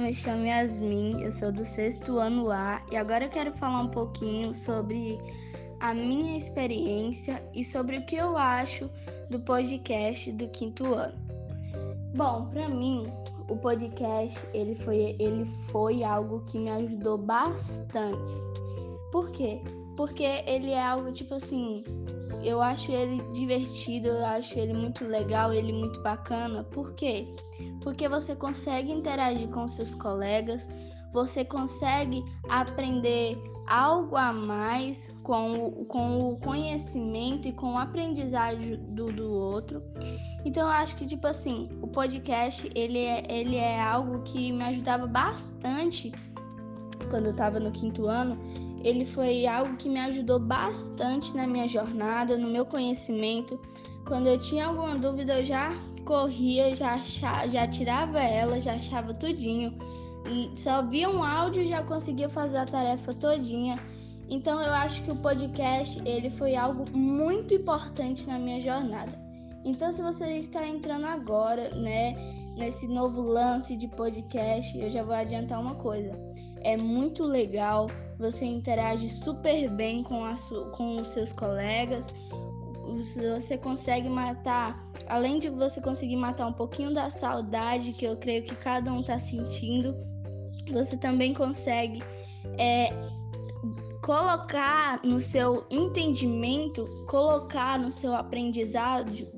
me chamo Yasmin, eu sou do sexto ano A e agora eu quero falar um pouquinho sobre a minha experiência e sobre o que eu acho do podcast do quinto ano. Bom, para mim, o podcast ele foi, ele foi algo que me ajudou bastante. Por quê? Porque ele é algo tipo assim, eu acho ele divertido, eu acho ele muito legal, ele muito bacana. Por quê? Porque você consegue interagir com seus colegas, você consegue aprender algo a mais com o, com o conhecimento e com o aprendizado do, do outro. Então eu acho que tipo assim, o podcast ele é, ele é algo que me ajudava bastante quando eu estava no quinto ano. Ele foi algo que me ajudou bastante na minha jornada, no meu conhecimento. Quando eu tinha alguma dúvida, eu já corria, já, achava, já tirava ela, já achava tudinho só via um áudio e já conseguia fazer a tarefa todinha. Então eu acho que o podcast ele foi algo muito importante na minha jornada. Então se você está entrando agora, né, nesse novo lance de podcast, eu já vou adiantar uma coisa. É muito legal, você interage super bem com, a, com os seus colegas, você consegue matar, além de você conseguir matar um pouquinho da saudade que eu creio que cada um está sentindo, você também consegue é, colocar no seu entendimento, colocar no seu aprendizado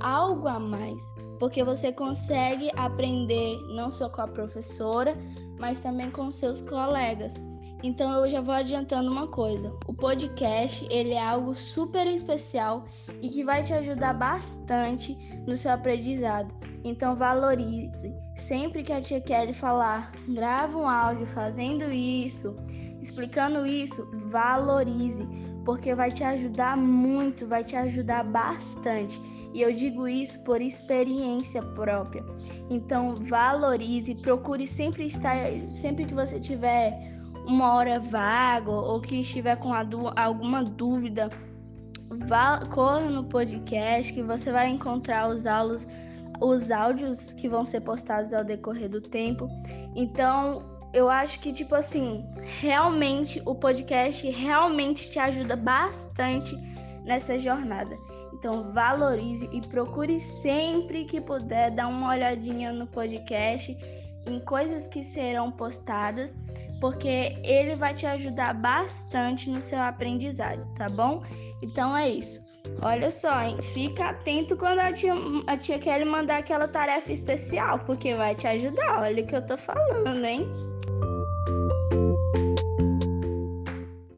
algo a mais, porque você consegue aprender não só com a professora, mas também com seus colegas. Então eu já vou adiantando uma coisa. O podcast, ele é algo super especial e que vai te ajudar bastante no seu aprendizado. Então valorize. Sempre que a tia Kelly falar, grava um áudio fazendo isso, explicando isso, valorize, porque vai te ajudar muito, vai te ajudar bastante. E eu digo isso por experiência própria. Então valorize, procure sempre estar, sempre que você tiver uma hora vaga ou que estiver com alguma dúvida, vá, corra no podcast que você vai encontrar os aulas, os áudios que vão ser postados ao decorrer do tempo. Então, eu acho que tipo assim, realmente o podcast realmente te ajuda bastante nessa jornada. Então valorize e procure sempre que puder dar uma olhadinha no podcast em coisas que serão postadas porque ele vai te ajudar bastante no seu aprendizado, tá bom? Então é isso. Olha só, hein? Fica atento quando a tia, a tia quer mandar aquela tarefa especial, porque vai te ajudar. Olha o que eu tô falando, hein?